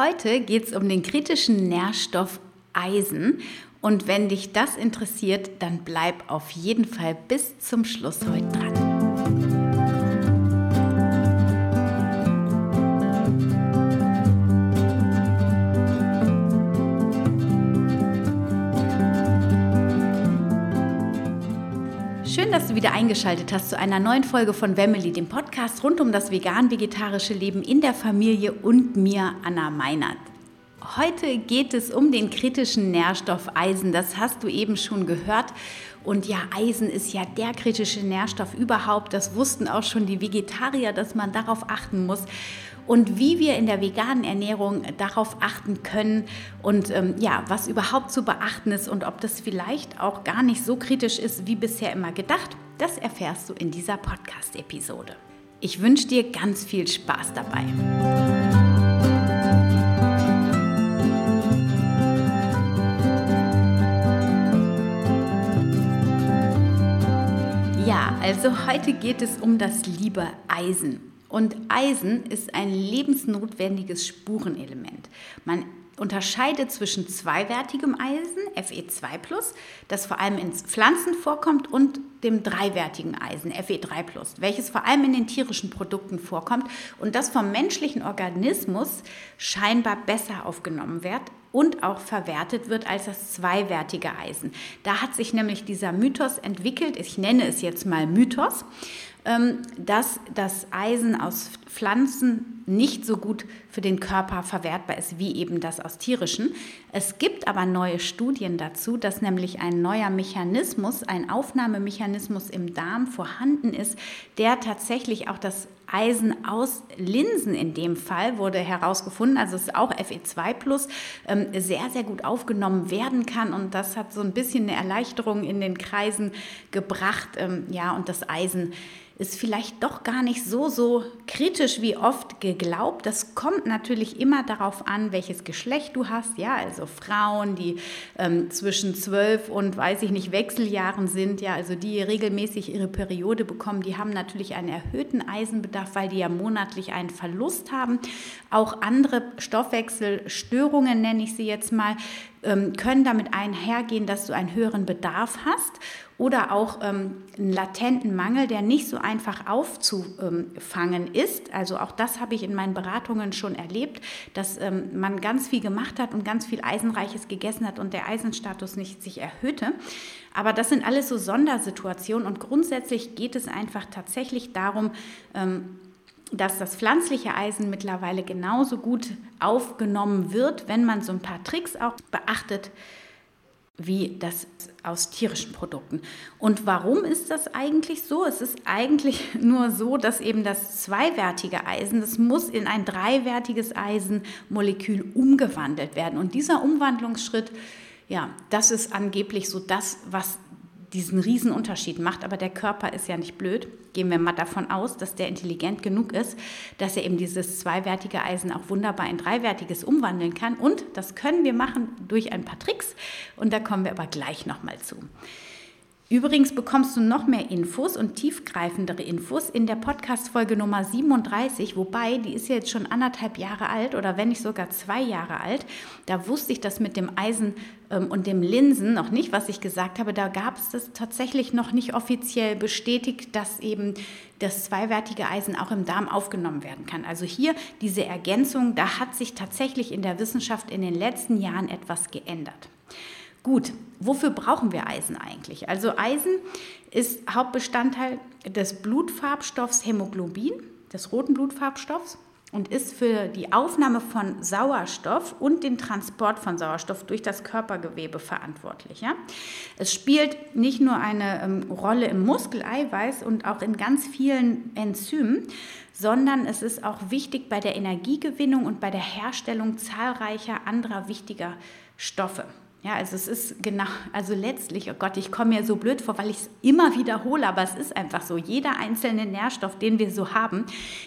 Heute geht es um den kritischen Nährstoff Eisen. Und wenn dich das interessiert, dann bleib auf jeden Fall bis zum Schluss heute dran. Du wieder eingeschaltet hast zu einer neuen Folge von Wemmeli, dem Podcast rund um das vegan-vegetarische Leben in der Familie und mir, Anna Meinert. Heute geht es um den kritischen Nährstoff Eisen. Das hast du eben schon gehört. Und ja, Eisen ist ja der kritische Nährstoff überhaupt. Das wussten auch schon die Vegetarier, dass man darauf achten muss und wie wir in der veganen Ernährung darauf achten können und ähm, ja, was überhaupt zu beachten ist und ob das vielleicht auch gar nicht so kritisch ist wie bisher immer gedacht, das erfährst du in dieser Podcast-Episode. Ich wünsche dir ganz viel Spaß dabei. Also heute geht es um das liebe Eisen. Und Eisen ist ein lebensnotwendiges Spurenelement. Man unterscheidet zwischen zweiwertigem Eisen, Fe2+, das vor allem in Pflanzen vorkommt, und dem dreiwertigen Eisen, Fe3+, welches vor allem in den tierischen Produkten vorkommt und das vom menschlichen Organismus scheinbar besser aufgenommen wird und auch verwertet wird als das zweiwertige Eisen. Da hat sich nämlich dieser Mythos entwickelt, ich nenne es jetzt mal Mythos, ähm, dass das Eisen aus Pflanzen nicht so gut für den Körper verwertbar ist wie eben das aus tierischen. Es gibt aber neue Studien dazu, dass nämlich ein neuer Mechanismus, ein Aufnahmemechanismus im Darm vorhanden ist, der tatsächlich auch das Eisen aus Linsen in dem Fall wurde herausgefunden, also es ist auch Fe2 plus, ähm, sehr, sehr gut aufgenommen werden kann. Und das hat so ein bisschen eine Erleichterung in den Kreisen gebracht, ähm, ja, und das Eisen ist vielleicht doch gar nicht so, so kritisch wie oft geglaubt. Das kommt natürlich immer darauf an, welches Geschlecht du hast. Ja, also Frauen, die ähm, zwischen zwölf und, weiß ich nicht, Wechseljahren sind, ja, also die regelmäßig ihre Periode bekommen, die haben natürlich einen erhöhten Eisenbedarf, weil die ja monatlich einen Verlust haben. Auch andere Stoffwechselstörungen, nenne ich sie jetzt mal, können damit einhergehen, dass du einen höheren Bedarf hast oder auch ähm, einen latenten Mangel, der nicht so einfach aufzufangen ist. Also auch das habe ich in meinen Beratungen schon erlebt, dass ähm, man ganz viel gemacht hat und ganz viel Eisenreiches gegessen hat und der Eisenstatus nicht sich erhöhte. Aber das sind alles so Sondersituationen und grundsätzlich geht es einfach tatsächlich darum, ähm, dass das pflanzliche Eisen mittlerweile genauso gut aufgenommen wird, wenn man so ein paar Tricks auch beachtet, wie das aus tierischen Produkten. Und warum ist das eigentlich so? Es ist eigentlich nur so, dass eben das zweiwertige Eisen, das muss in ein dreiwertiges Eisenmolekül umgewandelt werden. Und dieser Umwandlungsschritt, ja, das ist angeblich so das, was diesen Riesenunterschied macht. Aber der Körper ist ja nicht blöd. Gehen wir mal davon aus, dass der intelligent genug ist, dass er eben dieses zweiwertige Eisen auch wunderbar in dreiwertiges umwandeln kann. Und das können wir machen durch ein paar Tricks. Und da kommen wir aber gleich nochmal zu. Übrigens bekommst du noch mehr Infos und tiefgreifendere Infos in der Podcast-Folge Nummer 37, wobei die ist jetzt schon anderthalb Jahre alt oder wenn nicht sogar zwei Jahre alt. Da wusste ich das mit dem Eisen ähm, und dem Linsen noch nicht, was ich gesagt habe. Da gab es das tatsächlich noch nicht offiziell bestätigt, dass eben das zweiwertige Eisen auch im Darm aufgenommen werden kann. Also hier diese Ergänzung, da hat sich tatsächlich in der Wissenschaft in den letzten Jahren etwas geändert. Gut, wofür brauchen wir Eisen eigentlich? Also Eisen ist Hauptbestandteil des Blutfarbstoffs Hämoglobin, des roten Blutfarbstoffs und ist für die Aufnahme von Sauerstoff und den Transport von Sauerstoff durch das Körpergewebe verantwortlich. Ja? Es spielt nicht nur eine ähm, Rolle im Muskeleiweiß und auch in ganz vielen Enzymen, sondern es ist auch wichtig bei der Energiegewinnung und bei der Herstellung zahlreicher anderer wichtiger Stoffe. Ja, also es ist genau, also letztlich, oh Gott, ich komme mir so blöd vor, weil ich es immer wiederhole, aber es ist einfach so. Jeder einzelne Nährstoff, den wir so haben,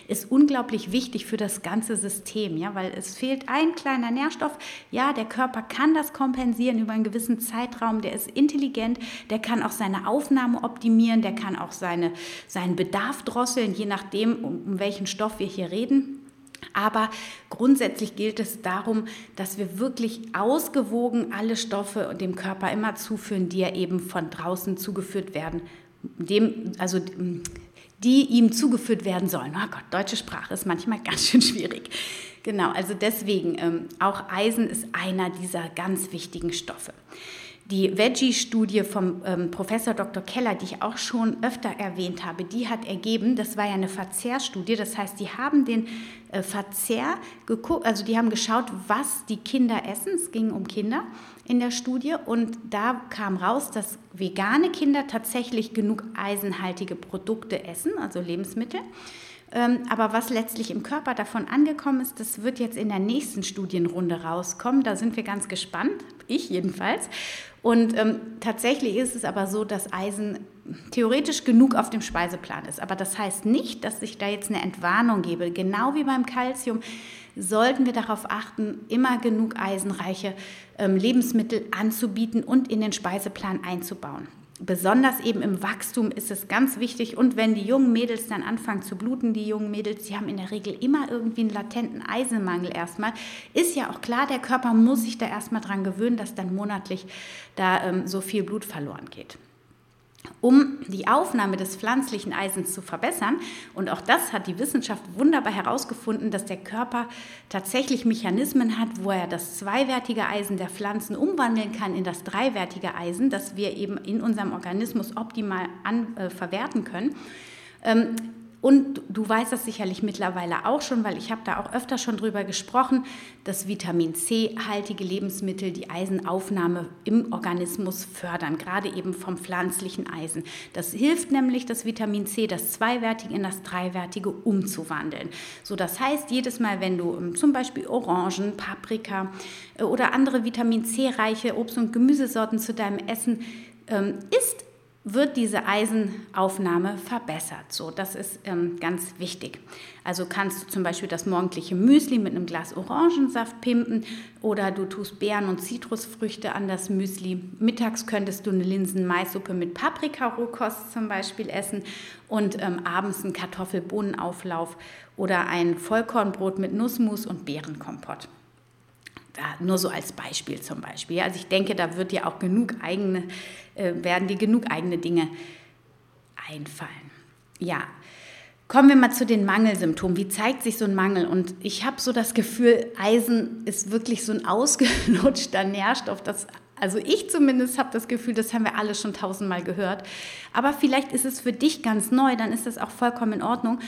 ist unglaublich wichtig für das ganze System, ja, weil es fehlt ein kleiner Nährstoff. Ja, der Körper kann das kompensieren über einen gewissen Zeitraum, der ist intelligent, der kann auch seine Aufnahme optimieren, der kann auch seine, seinen Bedarf drosseln, je nachdem, um, um welchen Stoff wir hier reden. Aber grundsätzlich gilt es darum, dass wir wirklich ausgewogen alle Stoffe dem Körper immer zuführen, die ja eben von draußen zugeführt werden, dem, also die ihm zugeführt werden sollen. Oh Gott, deutsche Sprache ist manchmal ganz schön schwierig. Genau, also deswegen, ähm, auch Eisen ist einer dieser ganz wichtigen Stoffe. Die Veggie-Studie vom ähm, Professor Dr. Keller, die ich auch schon öfter erwähnt habe, die hat ergeben, das war ja eine Verzehrstudie, das heißt, die haben den äh, Verzehr geguckt, also die haben geschaut, was die Kinder essen, es ging um Kinder in der Studie und da kam raus, dass vegane Kinder tatsächlich genug eisenhaltige Produkte essen, also Lebensmittel. Ähm, aber was letztlich im Körper davon angekommen ist, das wird jetzt in der nächsten Studienrunde rauskommen. Da sind wir ganz gespannt, ich jedenfalls. Und ähm, tatsächlich ist es aber so, dass Eisen theoretisch genug auf dem Speiseplan ist. Aber das heißt nicht, dass ich da jetzt eine Entwarnung gebe. Genau wie beim Kalzium sollten wir darauf achten, immer genug eisenreiche ähm, Lebensmittel anzubieten und in den Speiseplan einzubauen besonders eben im Wachstum ist es ganz wichtig. Und wenn die jungen Mädels dann anfangen zu bluten, die jungen Mädels, die haben in der Regel immer irgendwie einen latenten Eisenmangel erstmal. Ist ja auch klar, der Körper muss sich da erstmal dran gewöhnen, dass dann monatlich da ähm, so viel Blut verloren geht um die Aufnahme des pflanzlichen Eisens zu verbessern. Und auch das hat die Wissenschaft wunderbar herausgefunden, dass der Körper tatsächlich Mechanismen hat, wo er das zweiwertige Eisen der Pflanzen umwandeln kann in das dreiwertige Eisen, das wir eben in unserem Organismus optimal an, äh, verwerten können. Ähm, und du weißt das sicherlich mittlerweile auch schon, weil ich habe da auch öfter schon drüber gesprochen, dass Vitamin C-haltige Lebensmittel die Eisenaufnahme im Organismus fördern, gerade eben vom pflanzlichen Eisen. Das hilft nämlich, das Vitamin C, das zweiwertige in das dreiwertige umzuwandeln. So, das heißt, jedes Mal, wenn du ähm, zum Beispiel Orangen, Paprika äh, oder andere Vitamin C-reiche Obst- und Gemüsesorten zu deinem Essen ähm, isst, wird diese Eisenaufnahme verbessert. So, das ist ähm, ganz wichtig. Also kannst du zum Beispiel das morgendliche Müsli mit einem Glas Orangensaft pimpen oder du tust Beeren und Zitrusfrüchte an das Müsli. Mittags könntest du eine Linsen-Maissuppe mit Paprika-Rohkost zum Beispiel essen und ähm, abends einen Kartoffelbohnenauflauf oder ein Vollkornbrot mit Nussmus und Beerenkompott. Nur so als Beispiel zum Beispiel. Also ich denke, da wird dir auch genug eigene, äh, werden dir genug eigene Dinge einfallen. Ja, kommen wir mal zu den Mangelsymptomen. Wie zeigt sich so ein Mangel? Und ich habe so das Gefühl, Eisen ist wirklich so ein ausgelutschter Nährstoff. Das, also ich zumindest habe das Gefühl, das haben wir alle schon tausendmal gehört. Aber vielleicht ist es für dich ganz neu, dann ist das auch vollkommen in Ordnung.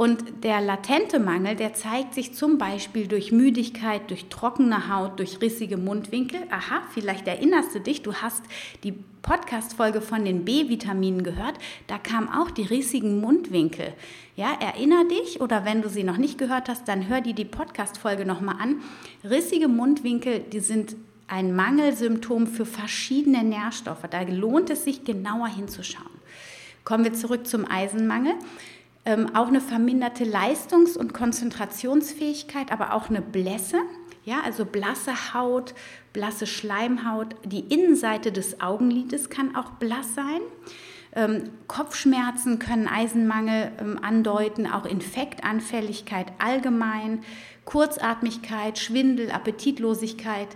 Und der latente Mangel, der zeigt sich zum Beispiel durch Müdigkeit, durch trockene Haut, durch rissige Mundwinkel. Aha, vielleicht erinnerst du dich, du hast die Podcast-Folge von den B-Vitaminen gehört. Da kamen auch die rissigen Mundwinkel. Ja, erinner dich oder wenn du sie noch nicht gehört hast, dann hör dir die Podcast-Folge nochmal an. Rissige Mundwinkel, die sind ein Mangelsymptom für verschiedene Nährstoffe. Da lohnt es sich genauer hinzuschauen. Kommen wir zurück zum Eisenmangel ähm, auch eine verminderte Leistungs- und Konzentrationsfähigkeit, aber auch eine Blässe, ja, also blasse Haut, blasse Schleimhaut. Die Innenseite des Augenlides kann auch blass sein. Ähm, Kopfschmerzen können Eisenmangel ähm, andeuten, auch Infektanfälligkeit allgemein. Kurzatmigkeit, Schwindel, Appetitlosigkeit,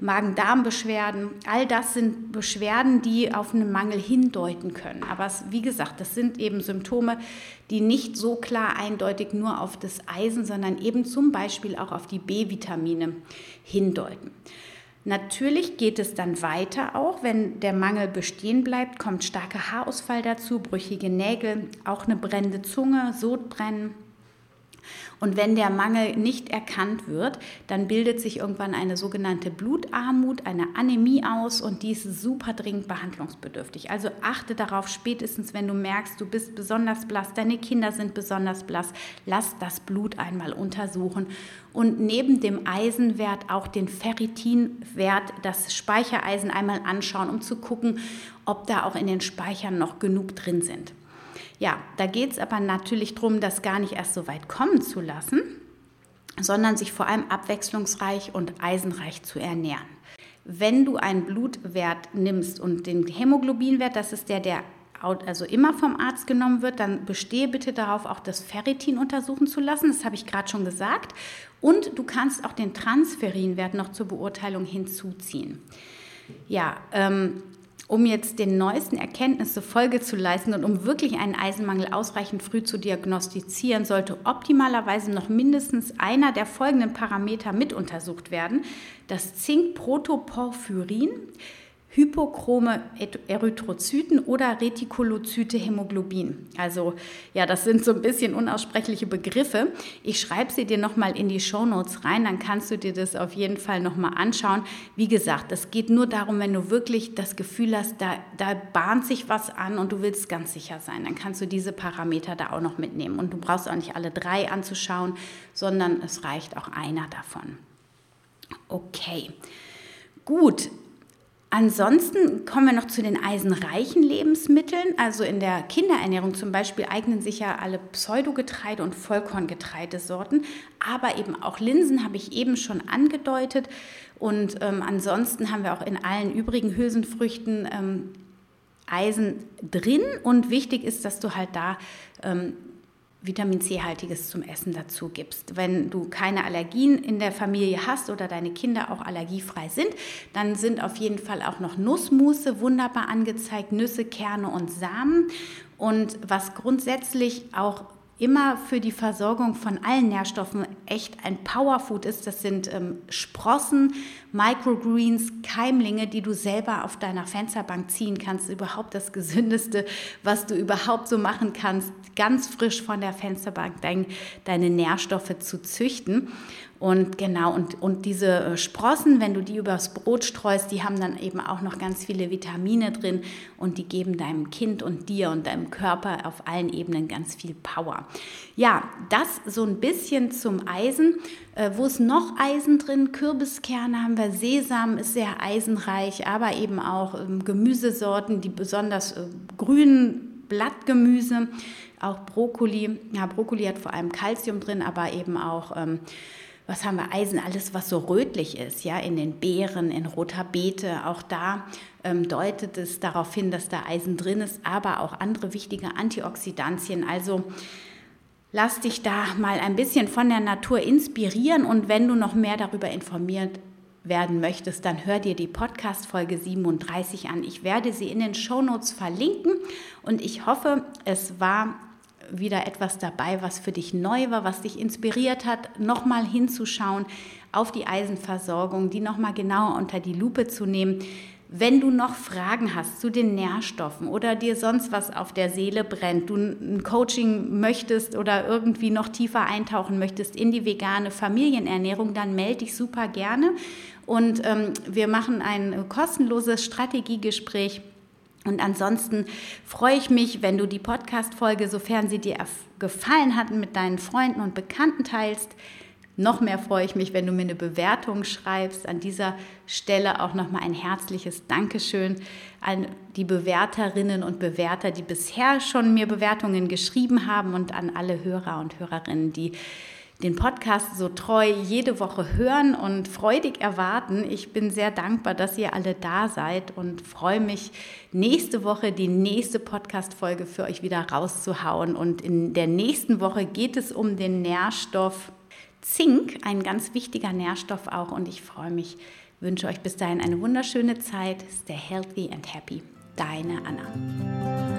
Magen-Darm-Beschwerden, all das sind Beschwerden, die auf einen Mangel hindeuten können. Aber es, wie gesagt, das sind eben Symptome, die nicht so klar eindeutig nur auf das Eisen, sondern eben zum Beispiel auch auf die B-Vitamine hindeuten. Natürlich geht es dann weiter auch, wenn der Mangel bestehen bleibt, kommt starker Haarausfall dazu, brüchige Nägel, auch eine brennende Zunge, Sodbrennen, und wenn der Mangel nicht erkannt wird, dann bildet sich irgendwann eine sogenannte Blutarmut, eine Anämie aus und die ist super dringend behandlungsbedürftig. Also achte darauf, spätestens wenn du merkst, du bist besonders blass, deine Kinder sind besonders blass, lass das Blut einmal untersuchen und neben dem Eisenwert auch den Ferritinwert, das Speichereisen einmal anschauen, um zu gucken, ob da auch in den Speichern noch genug drin sind. Ja, da geht es aber natürlich darum, das gar nicht erst so weit kommen zu lassen, sondern sich vor allem abwechslungsreich und eisenreich zu ernähren. Wenn du einen Blutwert nimmst und den Hämoglobinwert, das ist der, der also immer vom Arzt genommen wird, dann bestehe bitte darauf, auch das Ferritin untersuchen zu lassen. Das habe ich gerade schon gesagt. Und du kannst auch den Transferinwert noch zur Beurteilung hinzuziehen. Ja, ähm, um jetzt den neuesten Erkenntnissen Folge zu leisten und um wirklich einen Eisenmangel ausreichend früh zu diagnostizieren, sollte optimalerweise noch mindestens einer der folgenden Parameter mit untersucht werden. Das Zinkprotoporphyrin, hypochrome Erythrozyten oder Retikolozyte Hämoglobin. Also ja, das sind so ein bisschen unaussprechliche Begriffe. Ich schreibe sie dir nochmal in die Shownotes rein, dann kannst du dir das auf jeden Fall nochmal anschauen. Wie gesagt, es geht nur darum, wenn du wirklich das Gefühl hast, da, da bahnt sich was an und du willst ganz sicher sein, dann kannst du diese Parameter da auch noch mitnehmen. Und du brauchst auch nicht alle drei anzuschauen, sondern es reicht auch einer davon. Okay. Gut, Ansonsten kommen wir noch zu den eisenreichen Lebensmitteln. Also in der Kinderernährung zum Beispiel eignen sich ja alle Pseudogetreide und Vollkorngetreidesorten, aber eben auch Linsen habe ich eben schon angedeutet. Und ähm, ansonsten haben wir auch in allen übrigen Hülsenfrüchten ähm, Eisen drin. Und wichtig ist, dass du halt da ähm, Vitamin C-haltiges zum Essen dazu gibst. Wenn du keine Allergien in der Familie hast oder deine Kinder auch allergiefrei sind, dann sind auf jeden Fall auch noch Nussmusse wunderbar angezeigt, Nüsse, Kerne und Samen. Und was grundsätzlich auch immer für die Versorgung von allen Nährstoffen echt ein Powerfood ist. Das sind ähm, Sprossen, Microgreens, Keimlinge, die du selber auf deiner Fensterbank ziehen kannst. Überhaupt das Gesündeste, was du überhaupt so machen kannst, ganz frisch von der Fensterbank dein, deine Nährstoffe zu züchten. Und genau, und, und diese äh, Sprossen, wenn du die übers Brot streust, die haben dann eben auch noch ganz viele Vitamine drin und die geben deinem Kind und dir und deinem Körper auf allen Ebenen ganz viel Power. Ja, das so ein bisschen zum Eisen. Äh, wo ist noch Eisen drin? Kürbiskerne haben wir, Sesam ist sehr eisenreich, aber eben auch ähm, Gemüsesorten, die besonders äh, grünen Blattgemüse, auch Brokkoli. Ja, Brokkoli hat vor allem Kalzium drin, aber eben auch ähm, was haben wir, Eisen, alles, was so rötlich ist, ja, in den Beeren, in roter Beete, auch da ähm, deutet es darauf hin, dass da Eisen drin ist, aber auch andere wichtige Antioxidantien. Also lass dich da mal ein bisschen von der Natur inspirieren und wenn du noch mehr darüber informiert werden möchtest, dann hör dir die Podcast Folge 37 an. Ich werde sie in den Shownotes verlinken und ich hoffe, es war wieder etwas dabei, was für dich neu war, was dich inspiriert hat, nochmal hinzuschauen auf die Eisenversorgung, die nochmal genauer unter die Lupe zu nehmen. Wenn du noch Fragen hast zu den Nährstoffen oder dir sonst was auf der Seele brennt, du ein Coaching möchtest oder irgendwie noch tiefer eintauchen möchtest in die vegane Familienernährung, dann melde dich super gerne. Und ähm, wir machen ein kostenloses Strategiegespräch und ansonsten freue ich mich, wenn du die Podcast-Folge, sofern sie dir gefallen hat, mit deinen Freunden und Bekannten teilst. Noch mehr freue ich mich, wenn du mir eine Bewertung schreibst. An dieser Stelle auch nochmal ein herzliches Dankeschön an die Bewerterinnen und Bewerter, die bisher schon mir Bewertungen geschrieben haben und an alle Hörer und Hörerinnen, die den Podcast so treu jede Woche hören und freudig erwarten. Ich bin sehr dankbar, dass ihr alle da seid und freue mich, nächste Woche die nächste Podcast-Folge für euch wieder rauszuhauen. Und in der nächsten Woche geht es um den Nährstoff Zink, ein ganz wichtiger Nährstoff auch. Und ich freue mich, wünsche euch bis dahin eine wunderschöne Zeit. Stay healthy and happy. Deine Anna.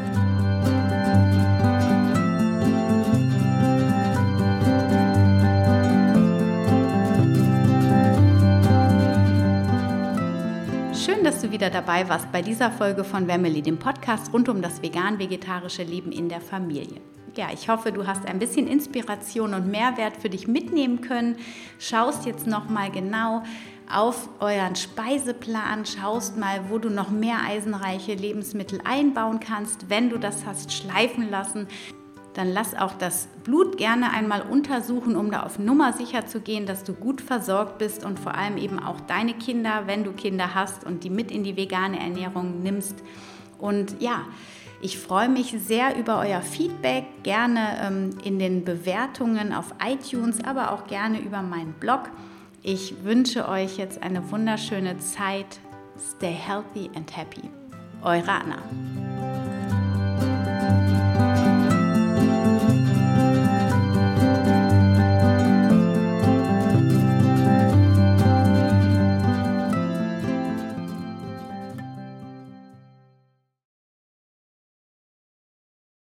Dass du wieder dabei warst bei dieser Folge von Wemmeli, dem Podcast rund um das vegan-vegetarische Leben in der Familie. Ja, ich hoffe, du hast ein bisschen Inspiration und Mehrwert für dich mitnehmen können. Schaust jetzt noch mal genau auf euren Speiseplan, schaust mal, wo du noch mehr eisenreiche Lebensmittel einbauen kannst. Wenn du das hast schleifen lassen, dann lass auch das Blut gerne einmal untersuchen, um da auf Nummer sicher zu gehen, dass du gut versorgt bist und vor allem eben auch deine Kinder, wenn du Kinder hast und die mit in die vegane Ernährung nimmst. Und ja, ich freue mich sehr über euer Feedback, gerne ähm, in den Bewertungen auf iTunes, aber auch gerne über meinen Blog. Ich wünsche euch jetzt eine wunderschöne Zeit. Stay healthy and happy. Eure Anna.